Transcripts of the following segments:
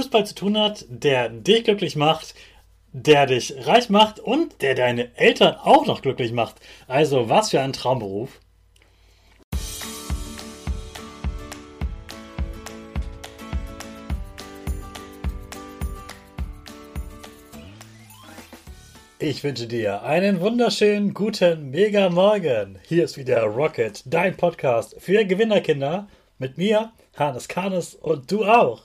Fußball zu tun hat, der dich glücklich macht, der dich reich macht und der deine Eltern auch noch glücklich macht. Also was für ein Traumberuf. Ich wünsche dir einen wunderschönen guten Mega Morgen. Hier ist wieder Rocket, dein Podcast für Gewinnerkinder mit mir, Hannes Karnes und du auch.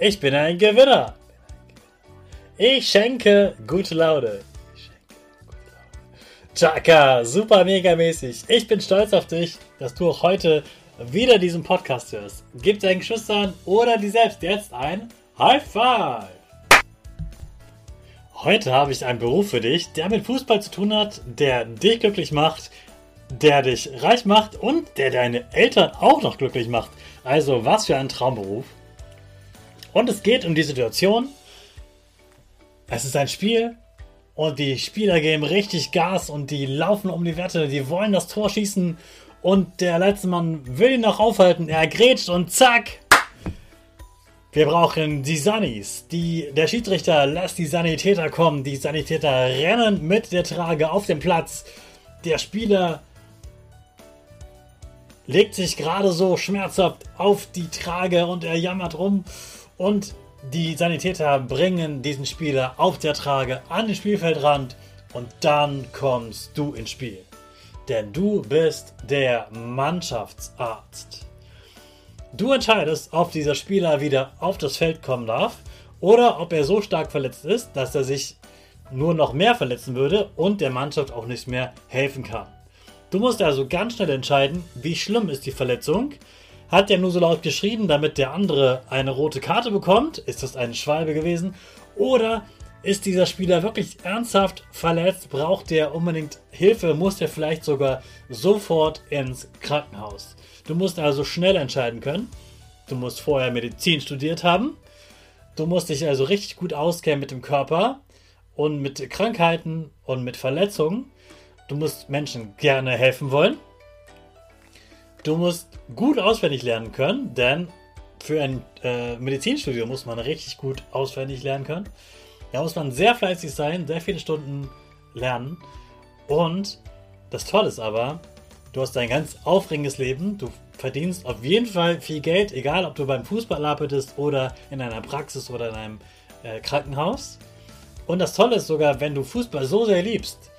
Ich bin ein Gewinner. Ich schenke gute Laune. Chaka, super mega mäßig. Ich bin stolz auf dich, dass du auch heute wieder diesen Podcast hörst. Gib deinen Geschwistern oder dir selbst jetzt ein High Five. Heute habe ich einen Beruf für dich, der mit Fußball zu tun hat, der dich glücklich macht, der dich reich macht und der deine Eltern auch noch glücklich macht. Also was für ein Traumberuf. Und es geht um die Situation, es ist ein Spiel und die Spieler geben richtig Gas und die laufen um die Wette, die wollen das Tor schießen und der letzte Mann will ihn noch aufhalten. Er grätscht und zack! Wir brauchen die Sunnies. Die, der Schiedsrichter lässt die Sanitäter kommen. Die Sanitäter rennen mit der Trage auf den Platz. Der Spieler legt sich gerade so schmerzhaft auf die Trage und er jammert rum. Und die Sanitäter bringen diesen Spieler auf der Trage an den Spielfeldrand und dann kommst du ins Spiel. Denn du bist der Mannschaftsarzt. Du entscheidest, ob dieser Spieler wieder auf das Feld kommen darf oder ob er so stark verletzt ist, dass er sich nur noch mehr verletzen würde und der Mannschaft auch nicht mehr helfen kann. Du musst also ganz schnell entscheiden, wie schlimm ist die Verletzung hat der nur so laut geschrien, damit der andere eine rote Karte bekommt? Ist das eine Schwalbe gewesen? Oder ist dieser Spieler wirklich ernsthaft verletzt? Braucht der unbedingt Hilfe? Muss der vielleicht sogar sofort ins Krankenhaus? Du musst also schnell entscheiden können. Du musst vorher Medizin studiert haben. Du musst dich also richtig gut auskennen mit dem Körper und mit Krankheiten und mit Verletzungen. Du musst Menschen gerne helfen wollen. Du musst gut auswendig lernen können, denn für ein äh, Medizinstudium muss man richtig gut auswendig lernen können. Da muss man sehr fleißig sein, sehr viele Stunden lernen. Und das Tolle ist aber, du hast ein ganz aufregendes Leben. Du verdienst auf jeden Fall viel Geld, egal ob du beim Fußball arbeitest oder in einer Praxis oder in einem äh, Krankenhaus. Und das Tolle ist sogar, wenn du Fußball so sehr liebst.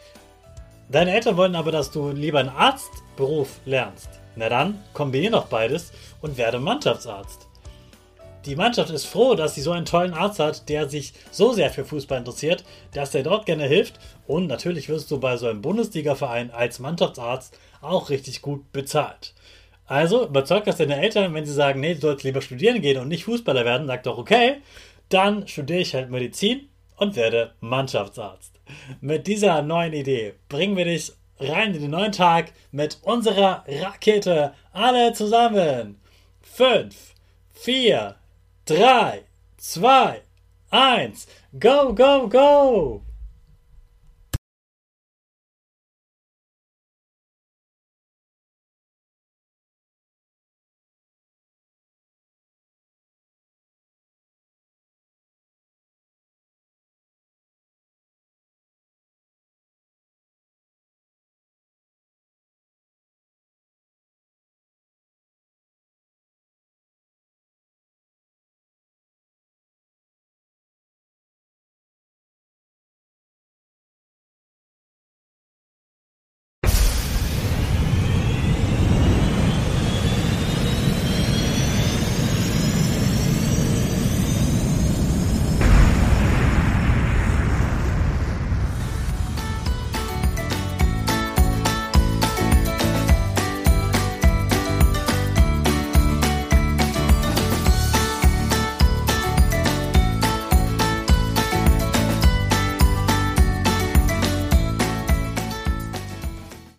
Deine Eltern wollen aber, dass du lieber einen Arztberuf lernst. Na dann, kombiniere noch beides und werde Mannschaftsarzt. die Mannschaft ist froh, dass sie so einen tollen Arzt hat, der sich so sehr für Fußball interessiert, dass er dort gerne hilft. Und natürlich wirst du bei so einem Bundesliga-Verein als Mannschaftsarzt auch richtig gut bezahlt. Also überzeug das deine Eltern, wenn sie sagen, nee, du sollst lieber studieren gehen und nicht Fußballer werden, sag doch okay, dann studiere ich halt Medizin und werde Mannschaftsarzt. Mit dieser neuen Idee bringen wir dich rein in den neuen Tag mit unserer Rakete. Alle zusammen. 5, 4, 3, 2, 1. Go, go, go!